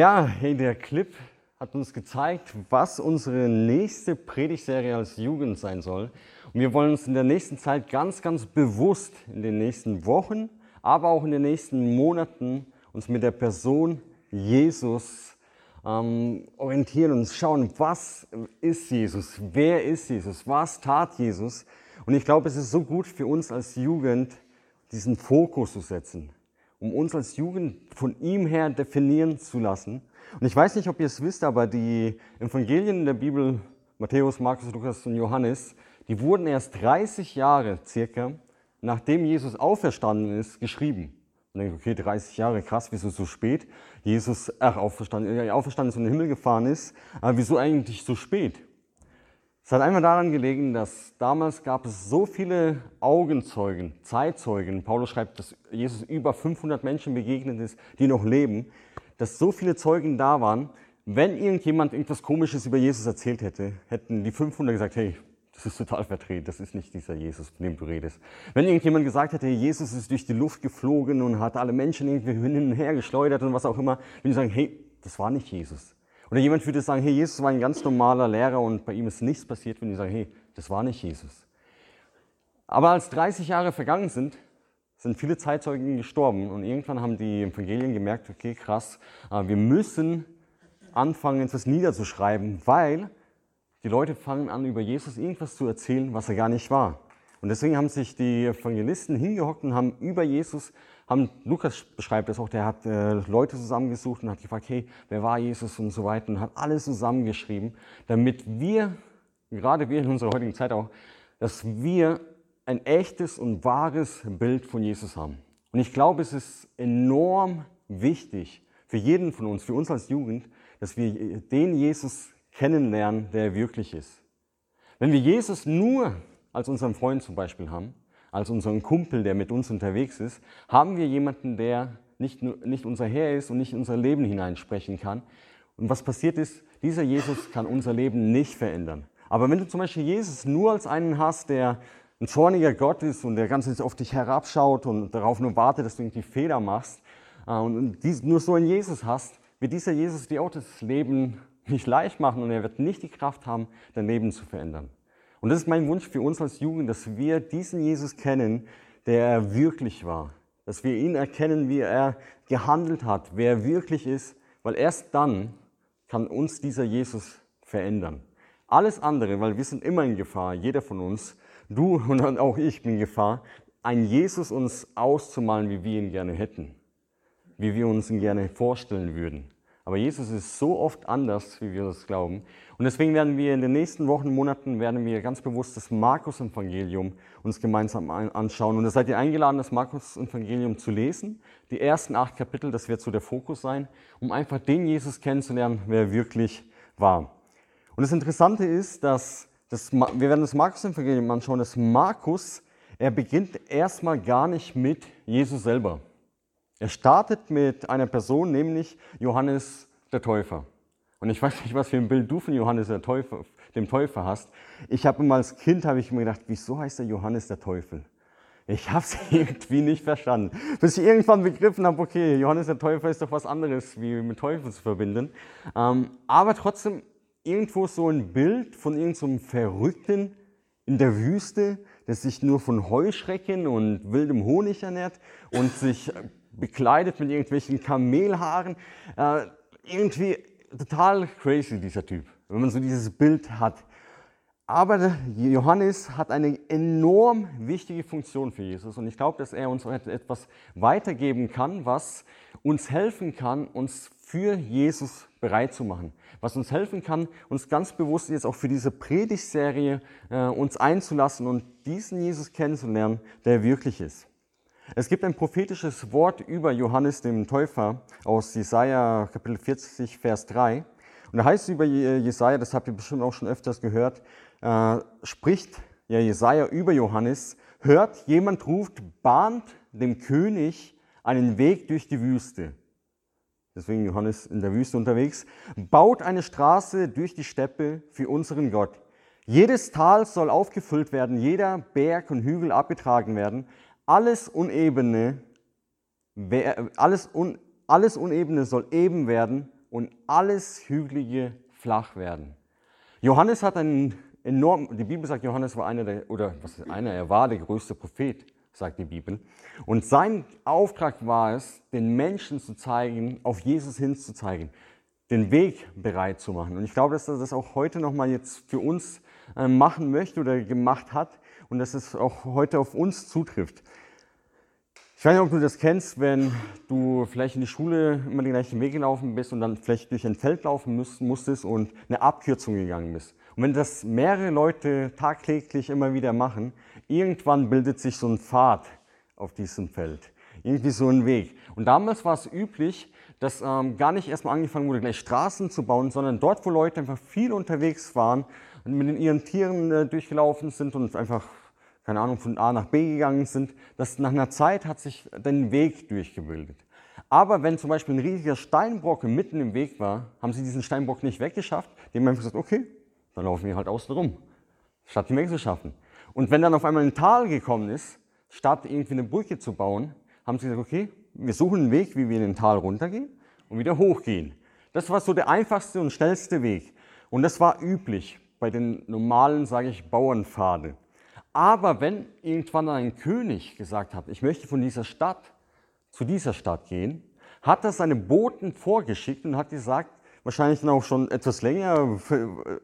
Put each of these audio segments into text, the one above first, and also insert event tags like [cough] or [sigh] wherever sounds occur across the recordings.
Ja, hey, der Clip hat uns gezeigt, was unsere nächste Predigtserie als Jugend sein soll. Und wir wollen uns in der nächsten Zeit ganz, ganz bewusst in den nächsten Wochen, aber auch in den nächsten Monaten uns mit der Person Jesus ähm, orientieren und schauen, was ist Jesus, wer ist Jesus, was tat Jesus. Und ich glaube, es ist so gut für uns als Jugend, diesen Fokus zu setzen, um uns als Jugend von ihm her definieren zu lassen. Und ich weiß nicht, ob ihr es wisst, aber die Evangelien in der Bibel, Matthäus, Markus, Lukas und Johannes, die wurden erst 30 Jahre circa, nachdem Jesus auferstanden ist, geschrieben. Und denke, okay, 30 Jahre, krass, wieso so spät? Jesus, ach, auferstanden, ja, auferstanden ist und in den Himmel gefahren ist, aber wieso eigentlich so spät? Es hat einmal daran gelegen, dass damals gab es so viele Augenzeugen, Zeitzeugen. Paulus schreibt, dass Jesus über 500 Menschen begegnet ist, die noch leben, dass so viele Zeugen da waren. Wenn irgendjemand irgendwas Komisches über Jesus erzählt hätte, hätten die 500 gesagt, hey, das ist total verdreht, das ist nicht dieser Jesus, von dem du redest. Wenn irgendjemand gesagt hätte, Jesus ist durch die Luft geflogen und hat alle Menschen irgendwie hin und her geschleudert und was auch immer, würden die sagen, hey, das war nicht Jesus. Oder jemand würde sagen, hey, Jesus war ein ganz normaler Lehrer und bei ihm ist nichts passiert, wenn die sagen, hey, das war nicht Jesus. Aber als 30 Jahre vergangen sind, sind viele Zeitzeugen gestorben und irgendwann haben die Evangelien gemerkt, okay, krass, äh, wir müssen anfangen, etwas niederzuschreiben, weil die Leute fangen an, über Jesus irgendwas zu erzählen, was er gar nicht war. Und deswegen haben sich die Evangelisten hingehockt und haben über Jesus haben, Lukas beschreibt das auch, der hat äh, Leute zusammengesucht und hat gefragt, hey, wer war Jesus und so weiter und hat alles zusammengeschrieben, damit wir, gerade wir in unserer heutigen Zeit auch, dass wir ein echtes und wahres Bild von Jesus haben. Und ich glaube, es ist enorm wichtig für jeden von uns, für uns als Jugend, dass wir den Jesus kennenlernen, der er wirklich ist. Wenn wir Jesus nur als unseren Freund zum Beispiel haben, als unseren Kumpel, der mit uns unterwegs ist, haben wir jemanden, der nicht, nicht unser Herr ist und nicht in unser Leben hineinsprechen kann. Und was passiert ist, dieser Jesus kann unser Leben nicht verändern. Aber wenn du zum Beispiel Jesus nur als einen hast, der ein zorniger Gott ist und der ganz auf dich herabschaut und darauf nur wartet, dass du irgendwie Fehler machst äh, und nur so einen Jesus hast, wird dieser Jesus dir auch das Leben nicht leicht machen und er wird nicht die Kraft haben, dein Leben zu verändern. Und das ist mein Wunsch für uns als Jugend, dass wir diesen Jesus kennen, der er wirklich war. Dass wir ihn erkennen, wie er gehandelt hat, wer er wirklich ist, weil erst dann kann uns dieser Jesus verändern. Alles andere, weil wir sind immer in Gefahr, jeder von uns, du und auch ich bin in Gefahr, einen Jesus uns auszumalen, wie wir ihn gerne hätten, wie wir uns ihn gerne vorstellen würden. Aber Jesus ist so oft anders, wie wir das glauben. Und deswegen werden wir in den nächsten Wochen, Monaten, werden wir ganz bewusst das Markus-Evangelium uns gemeinsam anschauen. Und da seid ihr eingeladen, das Markus-Evangelium zu lesen. Die ersten acht Kapitel, das wird so der Fokus sein, um einfach den Jesus kennenzulernen, wer er wirklich war. Und das Interessante ist, dass das, wir werden das Markus-Evangelium anschauen, dass Markus, er beginnt erstmal gar nicht mit Jesus selber. Er startet mit einer Person, nämlich Johannes der Täufer. Und ich weiß nicht, was für ein Bild du von Johannes der Täufer, dem Täufer hast. Ich habe immer als Kind habe ich mir gedacht, wieso heißt er Johannes der Teufel? Ich habe es [laughs] irgendwie nicht verstanden. Bis ich irgendwann begriffen habe, okay, Johannes der Täufer ist doch was anderes, wie mit Teufel zu verbinden. Ähm, aber trotzdem irgendwo so ein Bild von irgendeinem so Verrückten in der Wüste, der sich nur von Heuschrecken und wildem Honig ernährt und sich bekleidet mit irgendwelchen Kamelhaaren. Äh, irgendwie total crazy, dieser Typ, wenn man so dieses Bild hat. Aber Johannes hat eine enorm wichtige Funktion für Jesus und ich glaube, dass er uns etwas weitergeben kann, was uns helfen kann, uns für Jesus bereit zu machen. Was uns helfen kann, uns ganz bewusst jetzt auch für diese Predigtserie äh, uns einzulassen und diesen Jesus kennenzulernen, der wirklich ist. Es gibt ein prophetisches Wort über Johannes dem Täufer aus Jesaja Kapitel 40, Vers 3. Und da heißt es über Jesaja, das habt ihr bestimmt auch schon öfters gehört, äh, spricht ja Jesaja über Johannes, hört, jemand ruft, bahnt dem König einen Weg durch die Wüste. Deswegen Johannes in der Wüste unterwegs. Baut eine Straße durch die Steppe für unseren Gott. Jedes Tal soll aufgefüllt werden, jeder Berg und Hügel abgetragen werden alles Unebene, alles, un, alles Unebene soll eben werden und alles Hügelige flach werden. Johannes hat einen enorm, die Bibel sagt, Johannes war einer der, oder was ist einer, er war der größte Prophet, sagt die Bibel. Und sein Auftrag war es, den Menschen zu zeigen, auf Jesus hinzuzeigen, den Weg bereit zu machen. Und ich glaube, dass er das auch heute nochmal jetzt für uns äh, machen möchte oder gemacht hat und dass es auch heute auf uns zutrifft. Ich weiß nicht, ob du das kennst, wenn du vielleicht in die Schule immer den gleichen Weg gelaufen bist und dann vielleicht durch ein Feld laufen musstest und eine Abkürzung gegangen bist. Und wenn das mehrere Leute tagtäglich immer wieder machen, irgendwann bildet sich so ein Pfad auf diesem Feld. Irgendwie so ein Weg. Und damals war es üblich, dass ähm, gar nicht erstmal angefangen wurde, gleich Straßen zu bauen, sondern dort, wo Leute einfach viel unterwegs waren und mit ihren Tieren äh, durchgelaufen sind und einfach keine Ahnung, von A nach B gegangen sind, dass nach einer Zeit hat sich den Weg durchgebildet. Aber wenn zum Beispiel ein riesiger Steinbrocken mitten im Weg war, haben sie diesen Steinbrock nicht weggeschafft. Die haben einfach gesagt, okay, dann laufen wir halt außen rum, statt ihn wegzuschaffen. Und wenn dann auf einmal ein Tal gekommen ist, statt irgendwie eine Brücke zu bauen, haben sie gesagt, okay, wir suchen einen Weg, wie wir in den Tal runtergehen und wieder hochgehen. Das war so der einfachste und schnellste Weg. Und das war üblich bei den normalen, sage ich, Bauernpfade. Aber wenn irgendwann ein König gesagt hat, ich möchte von dieser Stadt zu dieser Stadt gehen, hat er seine Boten vorgeschickt und hat gesagt, wahrscheinlich auch schon etwas länger,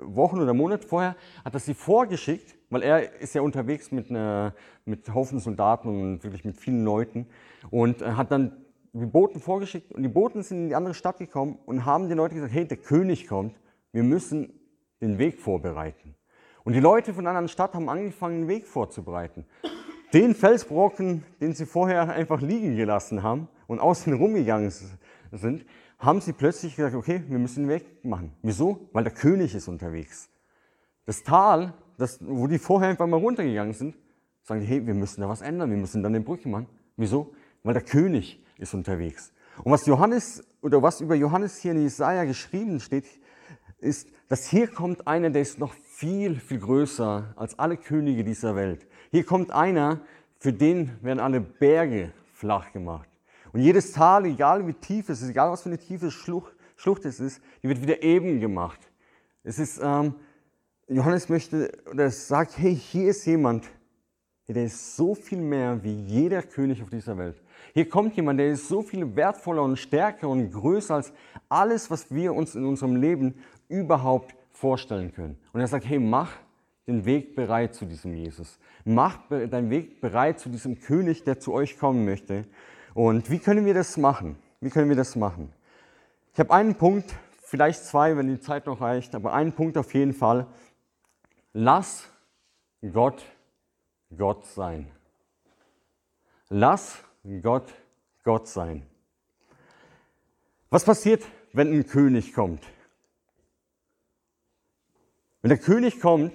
Wochen oder Monate vorher, hat er sie vorgeschickt, weil er ist ja unterwegs mit, einer, mit Haufen Soldaten und wirklich mit vielen Leuten und hat dann die Boten vorgeschickt und die Boten sind in die andere Stadt gekommen und haben den Leuten gesagt, hey, der König kommt, wir müssen den Weg vorbereiten. Und die Leute von einer anderen Stadt haben angefangen, einen Weg vorzubereiten. Den Felsbrocken, den sie vorher einfach liegen gelassen haben und außen rumgegangen sind, haben sie plötzlich gesagt, okay, wir müssen den Weg machen. Wieso? Weil der König ist unterwegs. Das Tal, das, wo die vorher einfach mal runtergegangen sind, sagen die, hey, wir müssen da was ändern, wir müssen dann eine Brücke machen. Wieso? Weil der König ist unterwegs. Und was Johannes oder was über Johannes hier in Jesaja geschrieben steht, ist, dass hier kommt einer, der ist noch viel, viel größer als alle Könige dieser Welt. Hier kommt einer, für den werden alle Berge flach gemacht. Und jedes Tal, egal wie tief es ist, egal was für eine tiefe Schlucht, Schlucht es ist, die wird wieder eben gemacht. Es ist, ähm, Johannes möchte, oder sagt, hey, hier ist jemand, der ist so viel mehr wie jeder König auf dieser Welt. Hier kommt jemand, der ist so viel wertvoller und stärker und größer als alles, was wir uns in unserem Leben überhaupt vorstellen können. Und er sagt, hey, mach den Weg bereit zu diesem Jesus. Mach deinen Weg bereit zu diesem König, der zu euch kommen möchte. Und wie können wir das machen? Wie können wir das machen? Ich habe einen Punkt, vielleicht zwei, wenn die Zeit noch reicht, aber einen Punkt auf jeden Fall. Lass Gott Gott sein. Lass Gott Gott sein. Was passiert, wenn ein König kommt? Wenn der König kommt,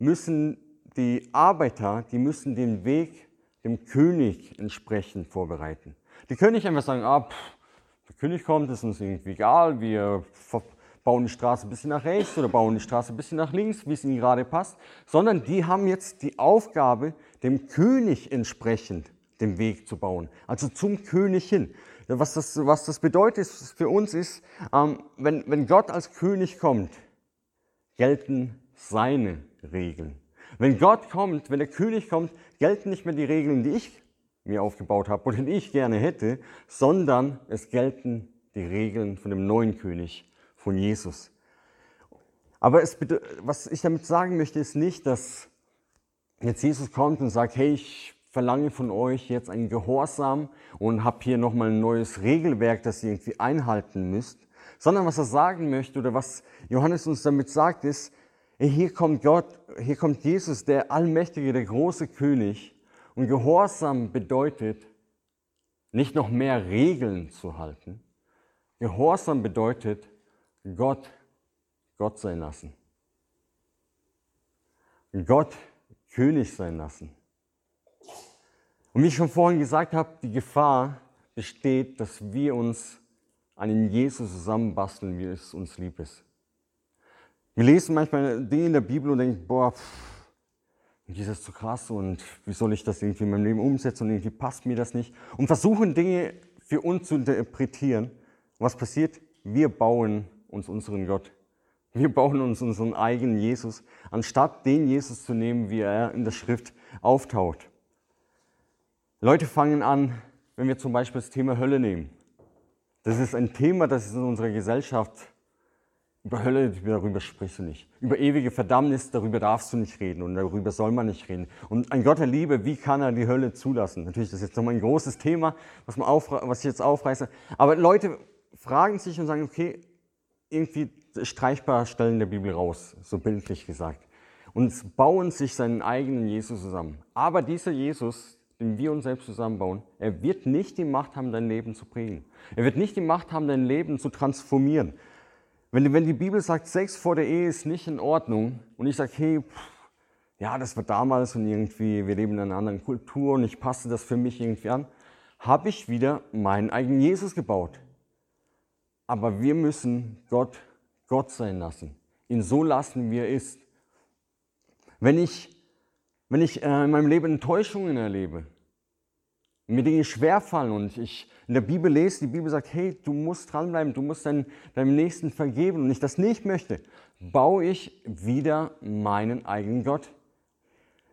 müssen die Arbeiter, die müssen den Weg dem König entsprechend vorbereiten. Die können nicht einfach sagen, ah, pff, der König kommt, ist uns irgendwie egal, wir bauen die Straße ein bisschen nach rechts oder bauen die Straße ein bisschen nach links, wie es ihnen gerade passt, sondern die haben jetzt die Aufgabe, dem König entsprechend den Weg zu bauen, also zum König hin. Was das, was das bedeutet für uns ist, ähm, wenn, wenn Gott als König kommt, gelten seine Regeln. Wenn Gott kommt, wenn der König kommt, gelten nicht mehr die Regeln, die ich mir aufgebaut habe oder die ich gerne hätte, sondern es gelten die Regeln von dem neuen König, von Jesus. Aber es, was ich damit sagen möchte, ist nicht, dass jetzt Jesus kommt und sagt, hey, ich verlange von euch jetzt einen Gehorsam und habe hier nochmal ein neues Regelwerk, das ihr irgendwie einhalten müsst, sondern was er sagen möchte oder was Johannes uns damit sagt, ist, hier kommt Gott, hier kommt Jesus, der Allmächtige, der große König. Und Gehorsam bedeutet, nicht noch mehr Regeln zu halten. Gehorsam bedeutet, Gott Gott sein lassen. Gott König sein lassen. Und wie ich schon vorhin gesagt habe, die Gefahr besteht, dass wir uns einen Jesus zusammenbasteln, wie es uns lieb ist. Wir lesen manchmal Dinge in der Bibel und denken, boah, pff, Jesus ist zu krass und wie soll ich das irgendwie in meinem Leben umsetzen und irgendwie passt mir das nicht. Und versuchen Dinge für uns zu interpretieren. Was passiert? wir bauen uns unseren Gott. Wir bauen uns unseren eigenen Jesus, anstatt den Jesus zu nehmen, wie er in der Schrift auftaucht. Leute fangen an, wenn wir zum Beispiel das Thema Hölle nehmen. Das ist ein Thema, das ist in unserer Gesellschaft über Hölle, darüber sprichst du nicht. Über ewige Verdammnis, darüber darfst du nicht reden und darüber soll man nicht reden. Und ein Gott der Liebe, wie kann er die Hölle zulassen? Natürlich, das ist jetzt nochmal ein großes Thema, was, man was ich jetzt aufreiße. Aber Leute fragen sich und sagen, okay, irgendwie streichbar Stellen der Bibel raus, so bildlich gesagt. Und bauen sich seinen eigenen Jesus zusammen. Aber dieser Jesus, den wir uns selbst zusammenbauen, er wird nicht die Macht haben, dein Leben zu prägen. Er wird nicht die Macht haben, dein Leben zu transformieren. Wenn, wenn die Bibel sagt, Sex vor der Ehe ist nicht in Ordnung und ich sage, hey, pff, ja, das war damals und irgendwie, wir leben in einer anderen Kultur und ich passe das für mich irgendwie an, habe ich wieder meinen eigenen Jesus gebaut. Aber wir müssen Gott Gott sein lassen, ihn so lassen, wie er ist. Wenn ich, wenn ich äh, in meinem Leben Enttäuschungen erlebe, mir Dinge schwerfallen und ich in der Bibel lese, die Bibel sagt, hey, du musst dranbleiben, du musst dein, deinem Nächsten vergeben und ich das nicht möchte, baue ich wieder meinen eigenen Gott.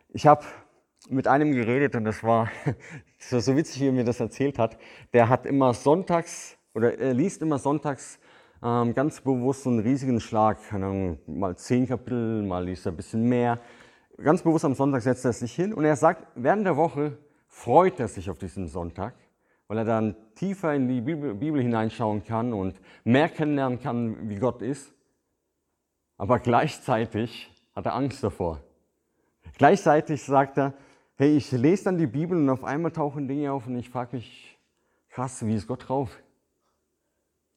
Ich habe mit einem geredet und das war, [laughs] das war so witzig, wie er mir das erzählt hat. Der hat immer sonntags oder er liest immer sonntags ähm, ganz bewusst so einen riesigen Schlag, mal zehn Kapitel, mal liest er ein bisschen mehr. Ganz bewusst am Sonntag setzt er sich hin und er sagt, während der Woche freut er sich auf diesen Sonntag, weil er dann tiefer in die Bibel, hineinschauen kann und mehr kennenlernen kann, wie Gott ist. Aber gleichzeitig hat er Angst davor. Gleichzeitig sagt er, hey, ich lese dann die Bibel und auf einmal tauchen Dinge auf und ich frage mich, krass, wie ist Gott drauf?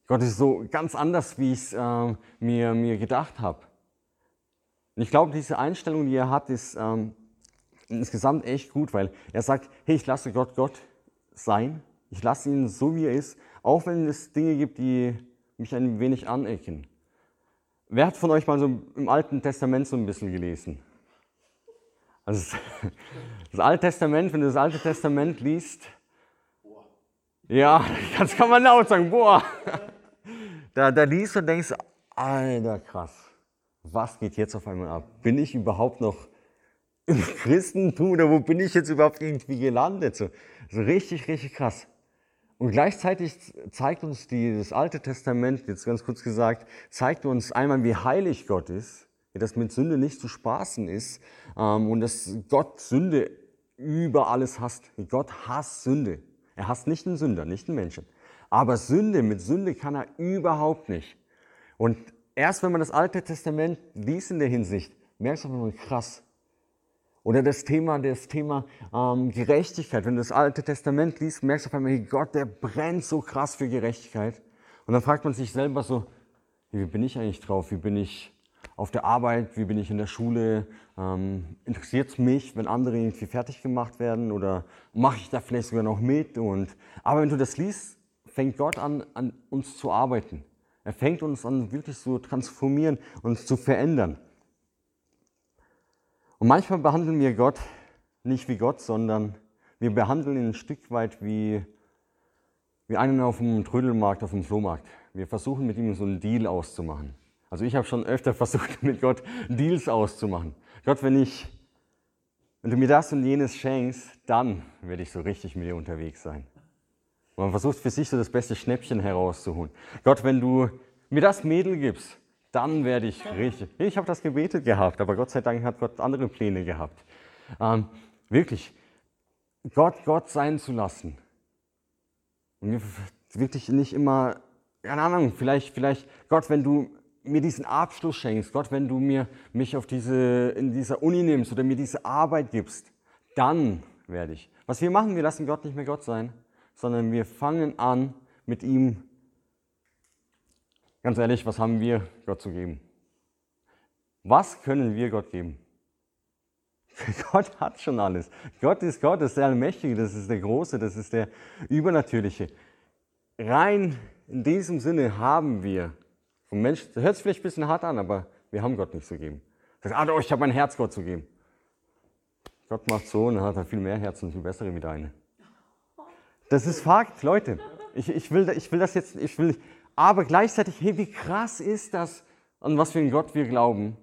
Gott ist so ganz anders, wie ich es äh, mir, mir gedacht habe. Und ich glaube, diese Einstellung, die er hat, ist ähm, insgesamt echt gut, weil er sagt, hey, ich lasse Gott Gott sein. Ich lasse ihn so, wie er ist, auch wenn es Dinge gibt, die mich ein wenig anecken. Wer hat von euch mal so im Alten Testament so ein bisschen gelesen? Also [laughs] das Alte Testament, wenn du das Alte Testament liest, boah. ja, [laughs] das kann man laut sagen, boah. [laughs] Da, da liest du und denkst, alter krass, was geht jetzt auf einmal ab? Bin ich überhaupt noch im [laughs] Christentum oder wo bin ich jetzt überhaupt irgendwie gelandet? So, so richtig, richtig krass. Und gleichzeitig zeigt uns das Alte Testament, jetzt ganz kurz gesagt, zeigt uns einmal, wie heilig Gott ist, dass mit Sünde nicht zu spaßen ist ähm, und dass Gott Sünde über alles hasst. Gott hasst Sünde. Er hasst nicht den Sünder, nicht den Menschen. Aber Sünde, mit Sünde kann er überhaupt nicht. Und erst wenn man das Alte Testament liest in der Hinsicht, merkst du einfach krass, oder das Thema, das Thema ähm, Gerechtigkeit. Wenn du das Alte Testament liest, merkst du auf einmal, Gott, der brennt so krass für Gerechtigkeit. Und dann fragt man sich selber so, wie bin ich eigentlich drauf? Wie bin ich auf der Arbeit? Wie bin ich in der Schule? Ähm, Interessiert es mich, wenn andere irgendwie fertig gemacht werden? Oder mache ich da vielleicht sogar noch mit? Und, aber wenn du das liest, fängt Gott an, an uns zu arbeiten. Er fängt uns an, wirklich zu transformieren, uns zu verändern. Und manchmal behandeln wir Gott nicht wie Gott, sondern wir behandeln ihn ein Stück weit wie, wie einen auf dem Trödelmarkt, auf dem Flohmarkt. Wir versuchen mit ihm so einen Deal auszumachen. Also ich habe schon öfter [laughs] versucht, mit Gott Deals auszumachen. Gott, wenn ich, wenn du mir das und jenes schenkst, dann werde ich so richtig mit dir unterwegs sein. Man versucht für sich so das beste Schnäppchen herauszuholen. Gott, wenn du mir das Mädel gibst, dann werde ich richtig. Ich habe das gebetet gehabt, aber Gott sei Dank hat Gott andere Pläne gehabt. Ähm, wirklich, Gott Gott sein zu lassen. Und wirklich nicht immer, keine Ahnung, vielleicht, vielleicht, Gott, wenn du mir diesen Abschluss schenkst, Gott, wenn du mir mich auf diese, in dieser Uni nimmst oder mir diese Arbeit gibst, dann werde ich. Was wir machen, wir lassen Gott nicht mehr Gott sein, sondern wir fangen an, mit ihm Ganz ehrlich, was haben wir Gott zu geben? Was können wir Gott geben? [laughs] Gott hat schon alles. Gott ist Gott, das ist der Allmächtige, das ist der Große, das ist der Übernatürliche. Rein in diesem Sinne haben wir vom Mensch, das hört sich vielleicht ein bisschen hart an, aber wir haben Gott nicht zu geben. Sagt, ah, doch, ich habe mein Herz Gott zu geben. Gott macht so und hat viel mehr Herzen und viel bessere wie deine. Das ist Fakt, Leute. Ich, ich, will, ich will das jetzt, ich will aber gleichzeitig, hey, wie krass ist das, an was für einen Gott wir glauben,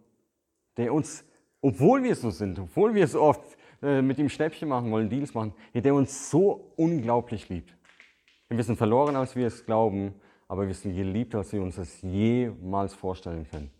der uns, obwohl wir so sind, obwohl wir so oft äh, mit ihm Schnäppchen machen wollen, Deals machen, der uns so unglaublich liebt. Wir sind verloren, als wir es glauben, aber wir sind geliebt, als wir uns das jemals vorstellen können.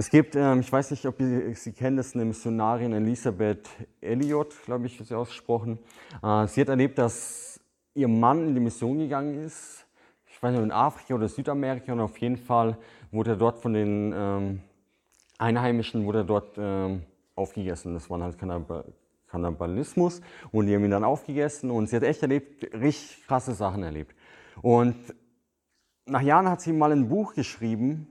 Es gibt, ähm, ich weiß nicht, ob ihr sie kennen, das ist eine Missionarin Elisabeth Elliot, glaube ich, ist sie ausgesprochen. Äh, sie hat erlebt, dass ihr Mann in die Mission gegangen ist. Ich weiß nicht, in Afrika oder Südamerika und auf jeden Fall wurde er dort von den ähm, Einheimischen wurde dort ähm, aufgegessen. Das war halt Kannibalismus und die haben ihn dann aufgegessen und sie hat echt erlebt, richtig krasse Sachen erlebt. Und nach Jahren hat sie mal ein Buch geschrieben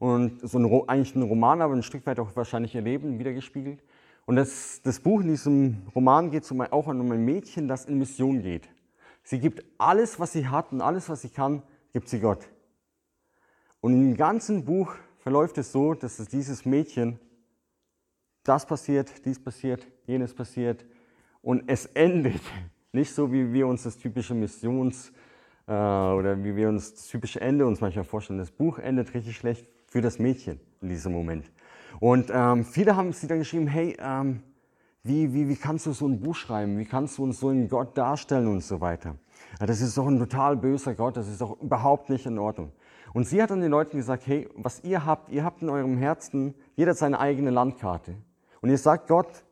und so ein, eigentlich ein Roman, aber ein Stück weit auch wahrscheinlich ihr Leben wiedergespiegelt. Und das, das Buch in diesem Roman geht um, auch um ein Mädchen, das in Mission geht. Sie gibt alles, was sie hat und alles, was sie kann, gibt sie Gott. Und im ganzen Buch verläuft es so, dass es dieses Mädchen, das passiert, dies passiert, jenes passiert und es endet [laughs] nicht so, wie wir uns das typische Missions- äh, oder wie wir uns das typische Ende uns manchmal vorstellen. Das Buch endet richtig schlecht für das Mädchen in diesem Moment. Und ähm, viele haben sie dann geschrieben, hey, ähm, wie, wie, wie kannst du so ein Buch schreiben? Wie kannst du uns so einen Gott darstellen und so weiter? Ja, das ist doch ein total böser Gott, das ist doch überhaupt nicht in Ordnung. Und sie hat dann den Leuten gesagt, hey, was ihr habt, ihr habt in eurem Herzen, jeder seine eigene Landkarte. Und ihr sagt Gott,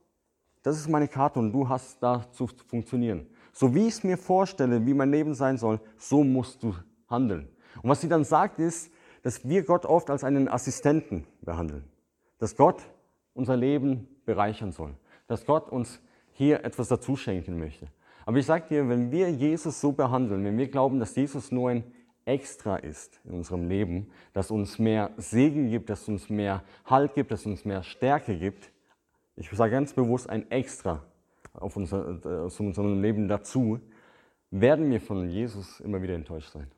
das ist meine Karte und du hast da zu funktionieren. So wie ich es mir vorstelle, wie mein Leben sein soll, so musst du handeln. Und was sie dann sagt ist, dass wir Gott oft als einen Assistenten behandeln. Dass Gott unser Leben bereichern soll. Dass Gott uns hier etwas dazu schenken möchte. Aber ich sage dir, wenn wir Jesus so behandeln, wenn wir glauben, dass Jesus nur ein Extra ist in unserem Leben, das uns mehr Segen gibt, das uns mehr Halt gibt, das uns mehr Stärke gibt, ich sage ganz bewusst ein Extra auf unser, äh, aus unserem Leben dazu, werden wir von Jesus immer wieder enttäuscht sein.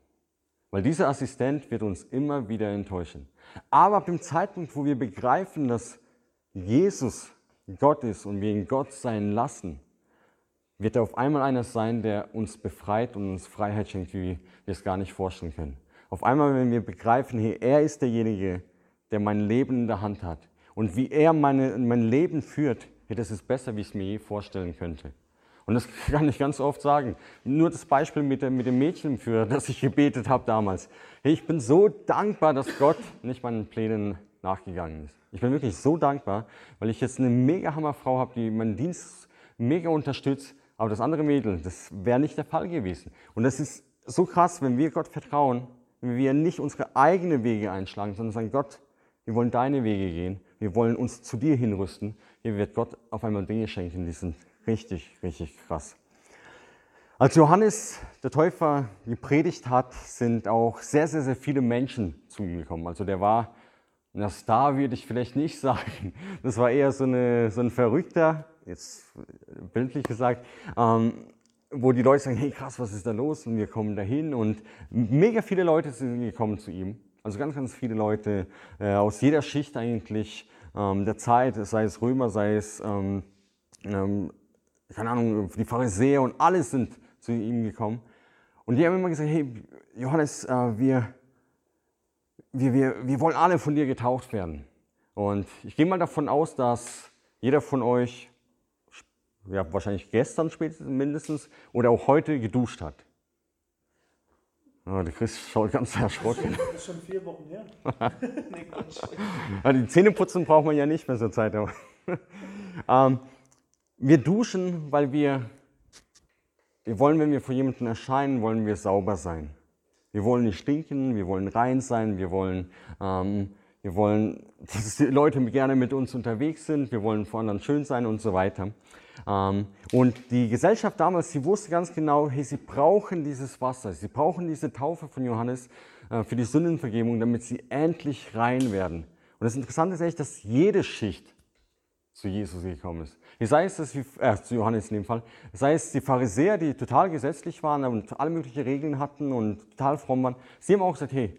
Weil dieser Assistent wird uns immer wieder enttäuschen. Aber ab dem Zeitpunkt, wo wir begreifen, dass Jesus Gott ist und wir ihn Gott sein lassen, wird er auf einmal einer sein, der uns befreit und uns Freiheit schenkt, wie wir es gar nicht vorstellen können. Auf einmal, wenn wir begreifen, hey, er ist derjenige, der mein Leben in der Hand hat und wie er meine, mein Leben führt, hey, das ist besser, wie ich es mir je vorstellen könnte. Und das [laughs] kann ich ganz oft sagen. Nur das Beispiel mit, der, mit dem Mädchen, für das ich gebetet habe damals. Ich bin so dankbar, dass Gott nicht meinen Plänen nachgegangen ist. Ich bin wirklich so dankbar, weil ich jetzt eine mega Hammerfrau habe, die meinen Dienst mega unterstützt. Aber das andere Mädel, das wäre nicht der Fall gewesen. Und das ist so krass, wenn wir Gott vertrauen, wenn wir nicht unsere eigenen Wege einschlagen, sondern sagen, Gott, wir wollen deine Wege gehen, wir wollen uns zu dir hinrüsten. Hier wird Gott auf einmal Dinge schenken, die sind Richtig, richtig krass. Als Johannes der Täufer gepredigt hat, sind auch sehr, sehr, sehr viele Menschen zu ihm gekommen. Also der war, ein Star würde ich vielleicht nicht [laughs] sagen, das war eher so, eine, so ein Verrückter, jetzt bildlich gesagt, ähm, wo die Leute sagen, hey krass, was ist da los? Und wir kommen dahin und mega viele Leute sind gekommen zu ihm. Also ganz, ganz viele Leute äh, aus jeder Schicht eigentlich ähm, der Zeit, sei es Römer, sei es ähm, ähm keine Ahnung, die Pharisäer und alle sind zu ihm gekommen. Und die haben immer gesagt, hey Johannes, äh, wir, wir, wir, wir wollen alle von dir getauft werden. Und ich gehe mal davon aus, dass jeder von euch, ja, wahrscheinlich gestern spätestens mindestens oder auch heute geduscht hat. Oh, der Chris schaut ganz erschrocken. Das ist schon vier Wochen her. [laughs] nee, die Zähne putzen braucht man ja nicht mehr zur Zeit. [laughs] ähm, wir duschen, weil wir, wir wollen, wenn wir vor jemandem erscheinen, wollen wir sauber sein. Wir wollen nicht stinken, wir wollen rein sein, wir wollen, ähm, wir wollen, [laughs] dass die Leute gerne mit uns unterwegs sind, wir wollen vor anderen schön sein und so weiter. Ähm, und die Gesellschaft damals, sie wusste ganz genau, hey, sie brauchen dieses Wasser, sie brauchen diese Taufe von Johannes äh, für die Sündenvergebung, damit sie endlich rein werden. Und das Interessante ist echt, dass jede Schicht zu Jesus gekommen ist. Sei es, dass die, äh, zu Johannes in dem Fall, sei es die Pharisäer, die total gesetzlich waren und alle möglichen Regeln hatten und total fromm waren, sie haben auch gesagt, hey,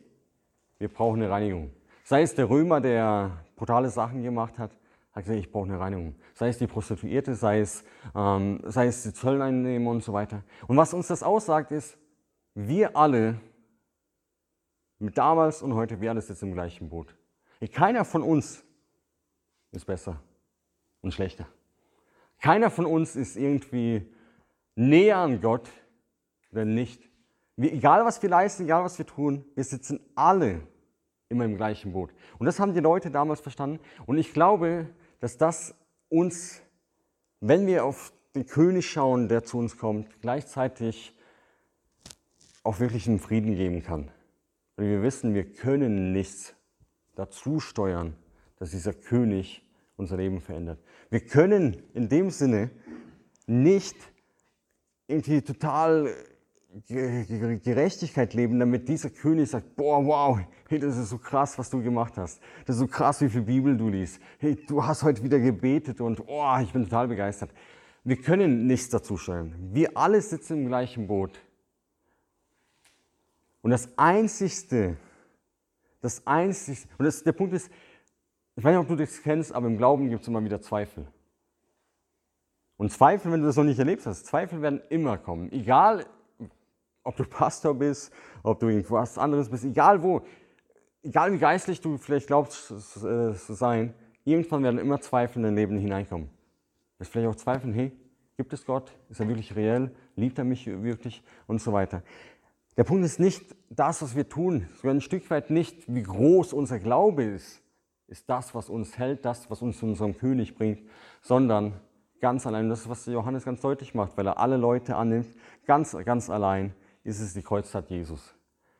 wir brauchen eine Reinigung. Sei es der Römer, der brutale Sachen gemacht hat, hat gesagt, ich brauche eine Reinigung. Sei es die Prostituierte, sei es, ähm, sei es die Zölleinnehmer und so weiter. Und was uns das aussagt, ist, wir alle Mit damals und heute, wir alle sitzen im gleichen Boot. Keiner von uns ist besser und schlechter. Keiner von uns ist irgendwie näher an Gott oder nicht. Wir, egal was wir leisten, egal was wir tun, wir sitzen alle immer im gleichen Boot. Und das haben die Leute damals verstanden. Und ich glaube, dass das uns, wenn wir auf den König schauen, der zu uns kommt, gleichzeitig auch wirklich einen Frieden geben kann. Weil wir wissen, wir können nichts dazu steuern, dass dieser König unser Leben verändert. Wir können in dem Sinne nicht irgendwie total Gerechtigkeit leben, damit dieser König sagt, boah, wow, hey, das ist so krass, was du gemacht hast. Das ist so krass, wie viel Bibel du liest. Hey, du hast heute wieder gebetet und oh, ich bin total begeistert. Wir können nichts dazu steuern. Wir alle sitzen im gleichen Boot. Und das Einzigste, das Einzigste, und das, der Punkt ist, ich weiß nicht, ob du das kennst, aber im Glauben gibt es immer wieder Zweifel. Und Zweifel, wenn du das noch nicht erlebt hast, Zweifel werden immer kommen. Egal, ob du Pastor bist, ob du irgendwas anderes bist, egal wo, egal wie geistlich du vielleicht glaubst zu sein, irgendwann werden immer Zweifel in dein Leben hineinkommen. Du vielleicht auch zweifeln, hey, gibt es Gott? Ist er wirklich reell? Liebt er mich wirklich? Und so weiter. Der Punkt ist nicht das, was wir tun, sogar ein Stück weit nicht, wie groß unser Glaube ist, ist das, was uns hält, das, was uns zu unserem König bringt, sondern ganz allein, das ist, was Johannes ganz deutlich macht, weil er alle Leute annimmt, ganz, ganz allein ist es die Kreuztat Jesus.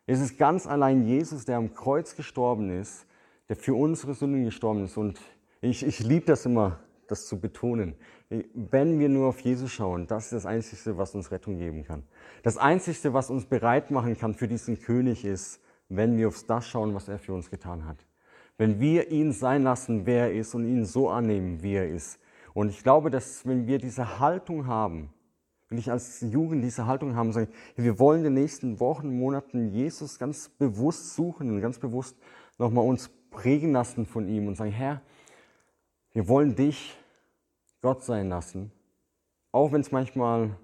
Es ist ganz allein Jesus, der am Kreuz gestorben ist, der für unsere Sünden gestorben ist. Und ich, ich liebe das immer, das zu betonen. Wenn wir nur auf Jesus schauen, das ist das Einzige, was uns Rettung geben kann. Das Einzige, was uns bereit machen kann für diesen König, ist, wenn wir auf das schauen, was er für uns getan hat. Wenn wir ihn sein lassen, wer er ist und ihn so annehmen, wie er ist. Und ich glaube, dass wenn wir diese Haltung haben, wenn ich als Jugend diese Haltung haben, sagen, wir wollen in den nächsten Wochen, Monaten Jesus ganz bewusst suchen und ganz bewusst nochmal uns prägen lassen von ihm und sagen, Herr, wir wollen dich Gott sein lassen, auch wenn es manchmal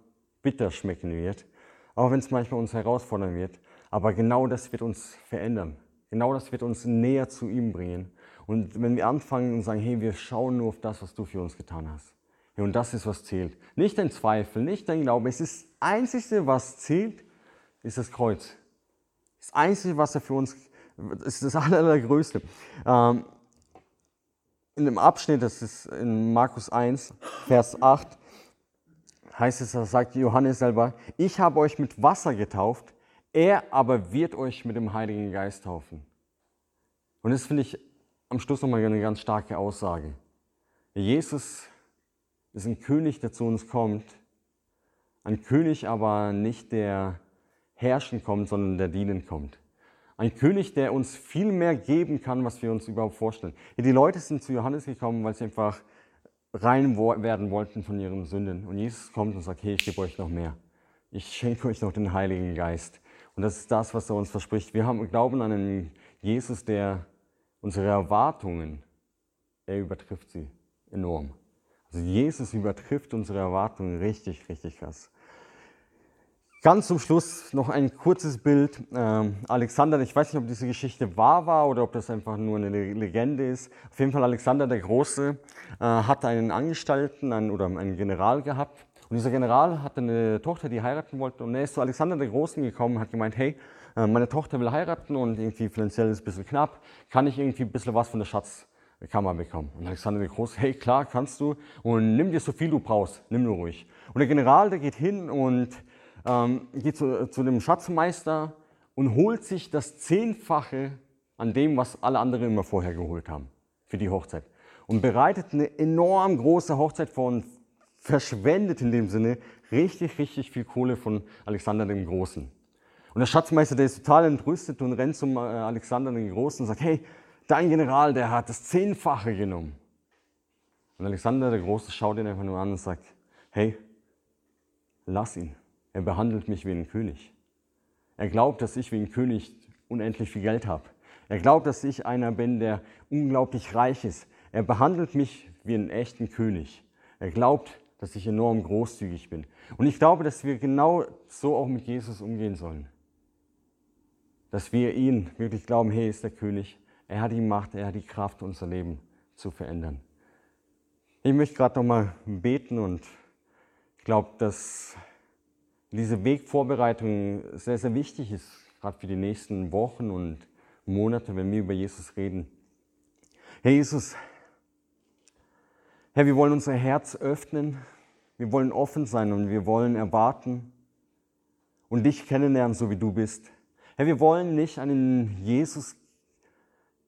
bitter schmecken wird, auch wenn es manchmal uns herausfordern wird, aber genau das wird uns verändern. Genau das wird uns näher zu ihm bringen. Und wenn wir anfangen und sagen, hey, wir schauen nur auf das, was du für uns getan hast. und das ist, was zählt. Nicht dein Zweifel, nicht dein Glaube. Es ist das Einzige, was zählt, ist das Kreuz. Das Einzige, was er für uns, ist das [laughs] Allergrößte. Ähm, in dem Abschnitt, das ist in Markus 1, Vers 8, heißt es, da sagt Johannes selber, ich habe euch mit Wasser getauft, er aber wird euch mit dem Heiligen Geist taufen. Und das finde ich am Schluss nochmal eine ganz starke Aussage. Jesus ist ein König, der zu uns kommt, ein König aber nicht der herrschen kommt, sondern der dienen kommt. Ein König, der uns viel mehr geben kann, was wir uns überhaupt vorstellen. Die Leute sind zu Johannes gekommen, weil sie einfach rein werden wollten von ihren Sünden. Und Jesus kommt und sagt, hey, ich gebe euch noch mehr. Ich schenke euch noch den Heiligen Geist. Und das ist das, was er uns verspricht. Wir haben Glauben an einen Jesus, der unsere Erwartungen, er übertrifft sie enorm. Also Jesus übertrifft unsere Erwartungen richtig, richtig krass. Ganz zum Schluss noch ein kurzes Bild. Ähm, Alexander, ich weiß nicht, ob diese Geschichte wahr war oder ob das einfach nur eine Legende ist. Auf jeden Fall Alexander der Große äh, hat einen Angestellten einen, oder einen General gehabt. Und dieser General hatte eine Tochter, die heiraten wollte. Und er ist zu Alexander der Großen gekommen und hat gemeint, hey, äh, meine Tochter will heiraten und irgendwie finanziell ist es ein bisschen knapp. Kann ich irgendwie ein bisschen was von der Schatzkammer bekommen? Und Alexander der Große, hey, klar, kannst du. Und nimm dir so viel du brauchst. Nimm nur ruhig. Und der General, der geht hin und ähm, geht zu, zu dem Schatzmeister und holt sich das Zehnfache an dem, was alle anderen immer vorher geholt haben für die Hochzeit. Und bereitet eine enorm große Hochzeit vor und verschwendet in dem Sinne richtig, richtig viel Kohle von Alexander dem Großen. Und der Schatzmeister, der ist total entrüstet und rennt zum äh, Alexander den Großen und sagt, hey, dein General, der hat das Zehnfache genommen. Und Alexander der Große schaut ihn einfach nur an und sagt, hey, lass ihn. Er behandelt mich wie ein König. Er glaubt, dass ich wie ein König unendlich viel Geld habe. Er glaubt, dass ich einer bin, der unglaublich reich ist. Er behandelt mich wie einen echten König. Er glaubt, dass ich enorm großzügig bin. Und ich glaube, dass wir genau so auch mit Jesus umgehen sollen. dass wir ihn wirklich glauben, hey, ist der König. Er hat die Macht, er hat die Kraft, unser Leben zu verändern. Ich möchte gerade nochmal beten und ich glaube, dass diese Wegvorbereitung sehr, sehr wichtig ist, gerade für die nächsten Wochen und Monate, wenn wir über Jesus reden. Herr Jesus, Herr, wir wollen unser Herz öffnen, wir wollen offen sein und wir wollen erwarten und dich kennenlernen, so wie du bist. Herr, wir wollen nicht einen Jesus,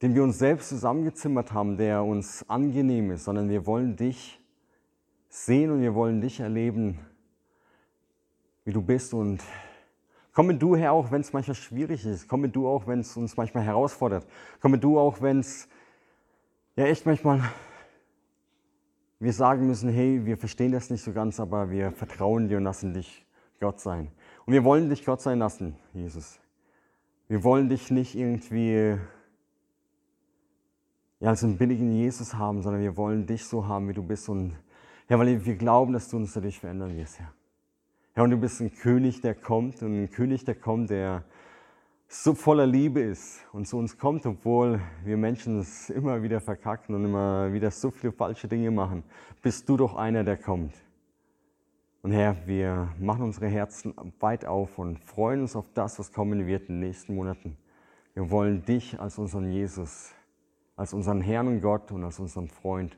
den wir uns selbst zusammengezimmert haben, der uns angenehm ist, sondern wir wollen dich sehen und wir wollen dich erleben, wie du bist. Und komme du, Herr, auch wenn es manchmal schwierig ist. Komme du auch, wenn es uns manchmal herausfordert. Komme du auch, wenn es ja echt manchmal wir sagen müssen, hey, wir verstehen das nicht so ganz, aber wir vertrauen dir und lassen dich Gott sein. Und wir wollen dich Gott sein lassen, Jesus. Wir wollen dich nicht irgendwie ja, als einen billigen Jesus haben, sondern wir wollen dich so haben, wie du bist. Und ja, weil wir glauben, dass du uns dadurch verändern wirst, Herr. Ja, und du bist ein König, der kommt und ein König, der kommt, der so voller Liebe ist und zu uns kommt, obwohl wir Menschen es immer wieder verkacken und immer wieder so viele falsche Dinge machen, bist du doch einer, der kommt. Und Herr, wir machen unsere Herzen weit auf und freuen uns auf das, was kommen wird in den nächsten Monaten. Wir wollen dich als unseren Jesus, als unseren Herrn und Gott und als unseren Freund